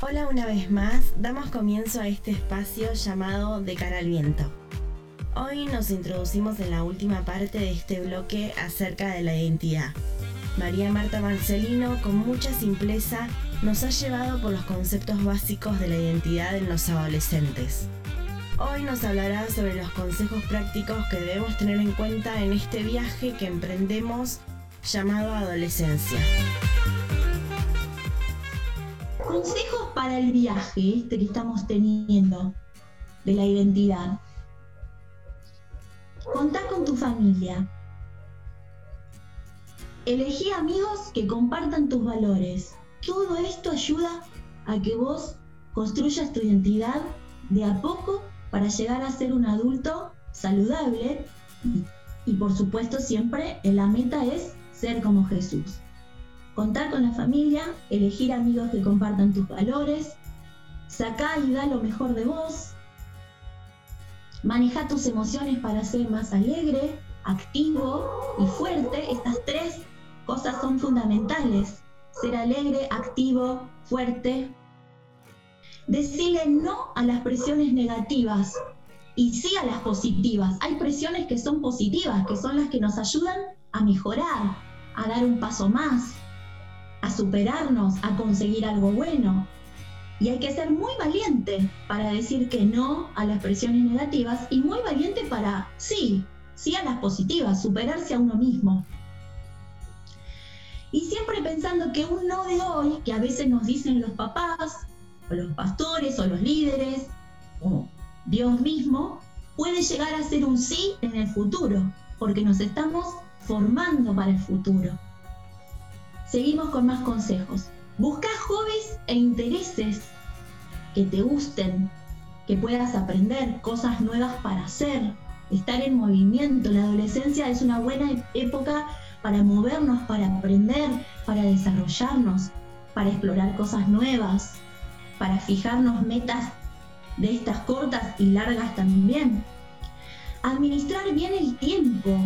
Hola una vez más, damos comienzo a este espacio llamado De cara al viento. Hoy nos introducimos en la última parte de este bloque acerca de la identidad. María Marta Marcelino, con mucha simpleza, nos ha llevado por los conceptos básicos de la identidad en los adolescentes. Hoy nos hablará sobre los consejos prácticos que debemos tener en cuenta en este viaje que emprendemos llamado adolescencia. Consejos para el viaje que estamos teniendo de la identidad. Contá con tu familia. Elegí amigos que compartan tus valores. Todo esto ayuda a que vos construyas tu identidad de a poco para llegar a ser un adulto saludable y, por supuesto siempre la meta es ser como Jesús. Contar con la familia, elegir amigos que compartan tus valores, sacar y da lo mejor de vos, manejar tus emociones para ser más alegre, activo y fuerte. Estas tres cosas son fundamentales. Ser alegre, activo, fuerte. Decirle no a las presiones negativas y sí a las positivas. Hay presiones que son positivas, que son las que nos ayudan a mejorar, a dar un paso más, a superarnos, a conseguir algo bueno. Y hay que ser muy valiente para decir que no a las presiones negativas y muy valiente para sí, sí a las positivas, superarse a uno mismo. Y siempre pensando que un no de hoy, que a veces nos dicen los papás, o los pastores, o los líderes, o Dios mismo, puede llegar a ser un sí en el futuro, porque nos estamos formando para el futuro. Seguimos con más consejos. Busca hobbies e intereses que te gusten, que puedas aprender cosas nuevas para hacer, estar en movimiento. La adolescencia es una buena época para movernos, para aprender, para desarrollarnos, para explorar cosas nuevas, para fijarnos metas de estas cortas y largas también. Administrar bien el tiempo.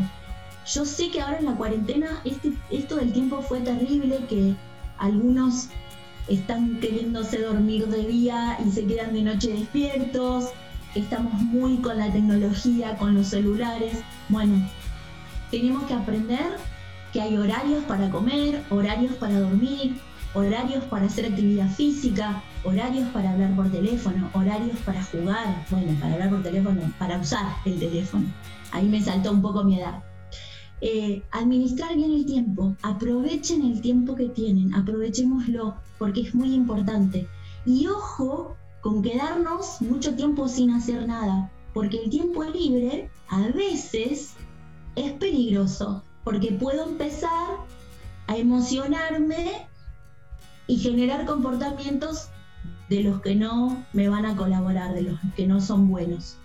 Yo sé que ahora en la cuarentena este, esto del tiempo fue terrible, que algunos están queriéndose dormir de día y se quedan de noche despiertos, estamos muy con la tecnología, con los celulares. Bueno, tenemos que aprender que hay horarios para comer, horarios para dormir, horarios para hacer actividad física, horarios para hablar por teléfono, horarios para jugar, bueno, para hablar por teléfono, para usar el teléfono. Ahí me saltó un poco mi edad. Eh, administrar bien el tiempo, aprovechen el tiempo que tienen, aprovechémoslo porque es muy importante. Y ojo con quedarnos mucho tiempo sin hacer nada, porque el tiempo libre a veces es peligroso porque puedo empezar a emocionarme y generar comportamientos de los que no me van a colaborar, de los que no son buenos.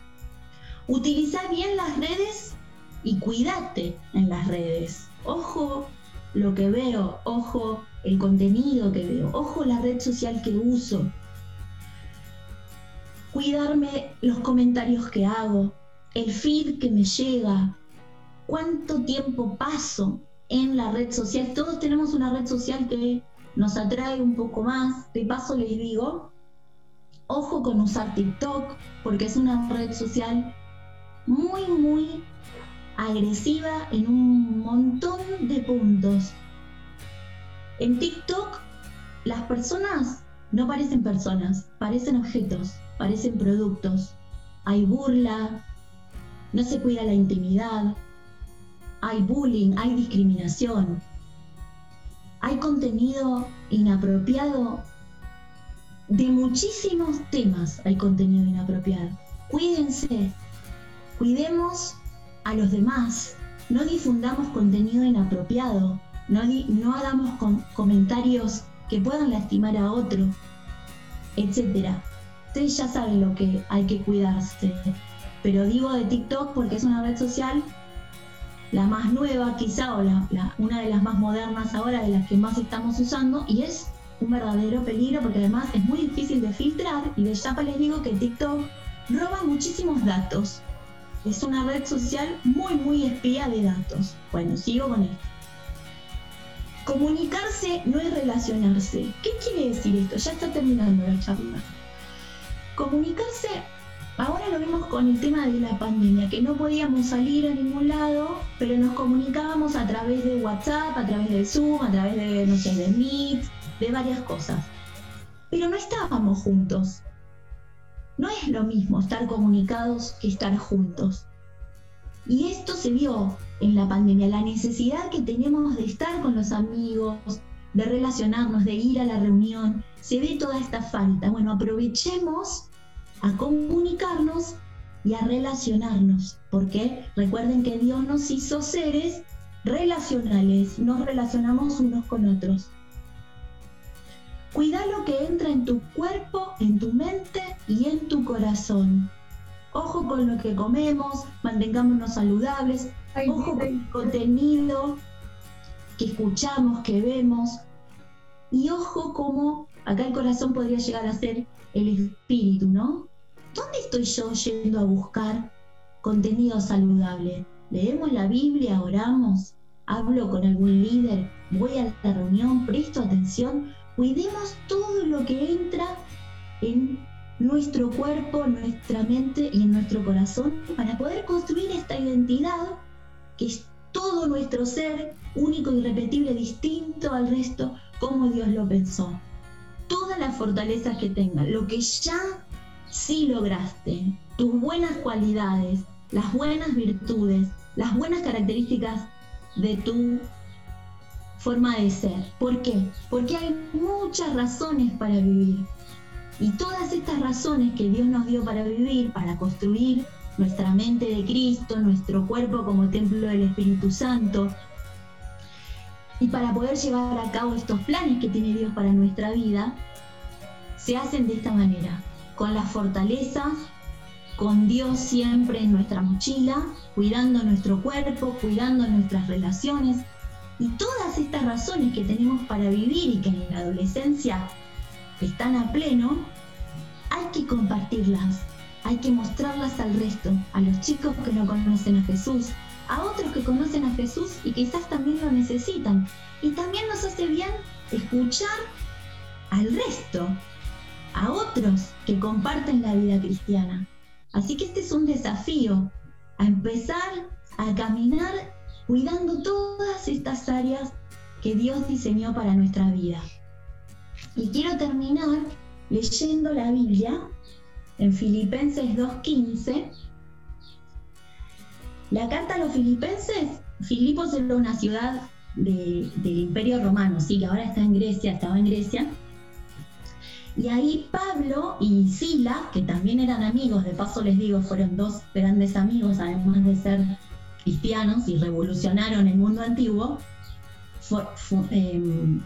Utiliza bien las redes y cuídate en las redes. Ojo lo que veo, ojo el contenido que veo, ojo la red social que uso. Cuidarme los comentarios que hago, el feed que me llega, cuánto tiempo paso en la red social. Todos tenemos una red social que nos atrae un poco más. De paso les digo, ojo con usar TikTok, porque es una red social muy, muy agresiva en un montón de puntos. En TikTok las personas no parecen personas, parecen objetos, parecen productos. Hay burla, no se cuida la intimidad, hay bullying, hay discriminación, hay contenido inapropiado de muchísimos temas, hay contenido inapropiado. Cuídense, cuidemos a los demás, no difundamos contenido inapropiado, no, no hagamos comentarios que puedan lastimar a otro, etc. Ustedes ya saben lo que hay que cuidarse, pero digo de TikTok porque es una red social la más nueva quizá o la, una de las más modernas ahora, de las que más estamos usando, y es un verdadero peligro porque además es muy difícil de filtrar y de chapa les digo que TikTok roba muchísimos datos. es una red social muy, muy espía de datos. Bueno, sigo con esto. Comunicarse no es relacionarse. ¿Qué quiere decir esto? Ya está terminando la charla. Comunicarse, ahora lo vemos con el tema de la pandemia, que no podíamos salir a ningún lado, pero nos comunicábamos a través de WhatsApp, a través de Zoom, a través de, no sé, de Meet, de varias cosas. Pero no estábamos juntos. No es lo mismo estar comunicados que estar juntos. Y esto se vio en la pandemia, la necesidad que tenemos de estar con los amigos, de relacionarnos, de ir a la reunión. Se ve toda esta falta. Bueno, aprovechemos a comunicarnos y a relacionarnos, porque recuerden que Dios nos hizo seres relacionales, nos relacionamos unos con otros. Cuida lo que entra en tu cuerpo, en tu mente y en tu corazón. Ojo con lo que comemos, mantengámonos saludables, ojo con el contenido que escuchamos, que vemos. Y ojo como acá el corazón podría llegar a ser el espíritu, ¿no? ¿Dónde estoy yo yendo a buscar contenido saludable? ¿Leemos la Biblia? ¿Oramos? ¿Hablo con algún líder? ¿Voy a la reunión? ¿Presto atención? Cuidemos todo lo que entra en nuestro cuerpo, nuestra mente y en nuestro corazón para poder construir esta identidad que es todo nuestro ser, único, irrepetible, distinto al resto, como Dios lo pensó. Todas las fortalezas que tengas, lo que ya sí lograste, tus buenas cualidades, las buenas virtudes, las buenas características de tu forma de ser. ¿Por qué? Porque hay muchas razones para vivir. Y todas estas razones que Dios nos dio para vivir, para construir nuestra mente de Cristo, nuestro cuerpo como templo del Espíritu Santo, y para poder llevar a cabo estos planes que tiene Dios para nuestra vida, se hacen de esta manera, con las fortalezas, con Dios siempre en nuestra mochila, cuidando nuestro cuerpo, cuidando nuestras relaciones, y todas estas razones que tenemos para vivir y que en la adolescencia están a pleno, hay que compartirlas, hay que mostrarlas al resto, a los chicos que no conocen a Jesús, a otros que conocen a Jesús y quizás también lo necesitan. Y también nos hace bien escuchar al resto, a otros que comparten la vida cristiana. Así que este es un desafío, a empezar a caminar cuidando todas estas áreas que Dios diseñó para nuestra vida. Y quiero terminar leyendo la Biblia en Filipenses 2.15. La carta a los filipenses, Filipos era una ciudad del Imperio Romano, sí, que ahora está en Grecia, estaba en Grecia. Y ahí Pablo y Sila, que también eran amigos, de paso les digo, fueron dos grandes amigos, además de ser cristianos y revolucionaron el mundo antiguo, em,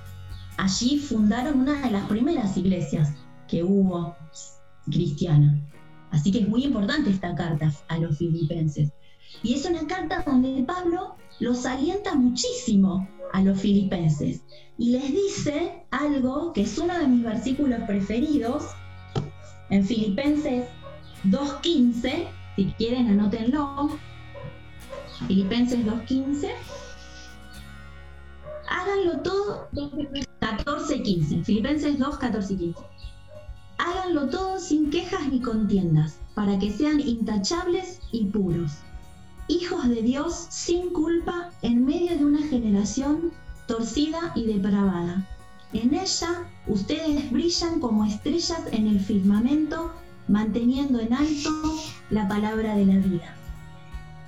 allí fundaron una de las primeras iglesias que hubo cristiana. Así que es muy importante esta carta a los filipenses. Y es una carta donde Pablo los alienta muchísimo a los filipenses y les dice algo que es uno de mis versículos preferidos en Filipenses 2.15, si quieren anótenlo, Filipenses 2.15. Háganlo todo 14.15. Filipenses 2, 14 y 15. Háganlo todo sin quejas ni contiendas, para que sean intachables y puros. Hijos de Dios sin culpa en medio de una generación torcida y depravada. En ella ustedes brillan como estrellas en el firmamento, manteniendo en alto la palabra de la vida.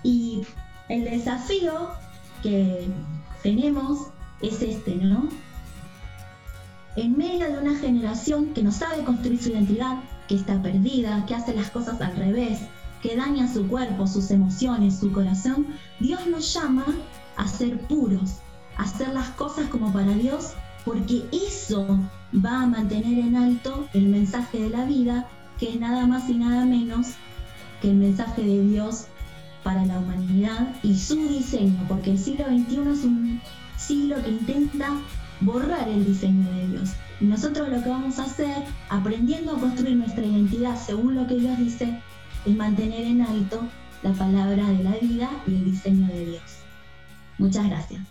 Y el desafío que tenemos es este, ¿no? En medio de una generación que no sabe construir su identidad, que está perdida, que hace las cosas al revés, que daña su cuerpo, sus emociones, su corazón, Dios nos llama a ser puros, a hacer las cosas como para Dios, porque eso va a mantener en alto el mensaje de la vida, que es nada más y nada menos que el mensaje de Dios para la humanidad y su diseño, porque el siglo XXI es un siglo que intenta borrar el diseño de Dios. Y nosotros lo que vamos a hacer, aprendiendo a construir nuestra identidad según lo que Dios dice, es mantener en alto la palabra de la vida y el diseño de Dios. Muchas gracias.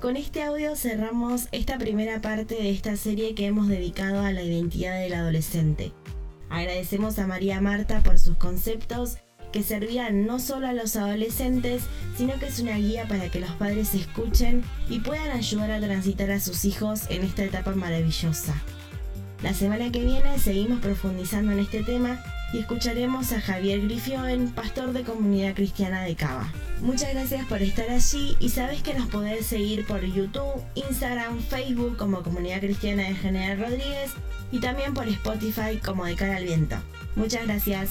Con este audio cerramos esta primera parte de esta serie que hemos dedicado a la identidad del adolescente. Agradecemos a María Marta por sus conceptos que servían no solo a los adolescentes, sino que es una guía para que los padres escuchen y puedan ayudar a transitar a sus hijos en esta etapa maravillosa. La semana que viene seguimos profundizando en este tema y escucharemos a Javier Grifioen, pastor de Comunidad Cristiana de Cava. Muchas gracias por estar allí y sabes que nos podés seguir por YouTube, Instagram, Facebook como Comunidad Cristiana de General Rodríguez y también por Spotify como De Cara al Viento. Muchas gracias.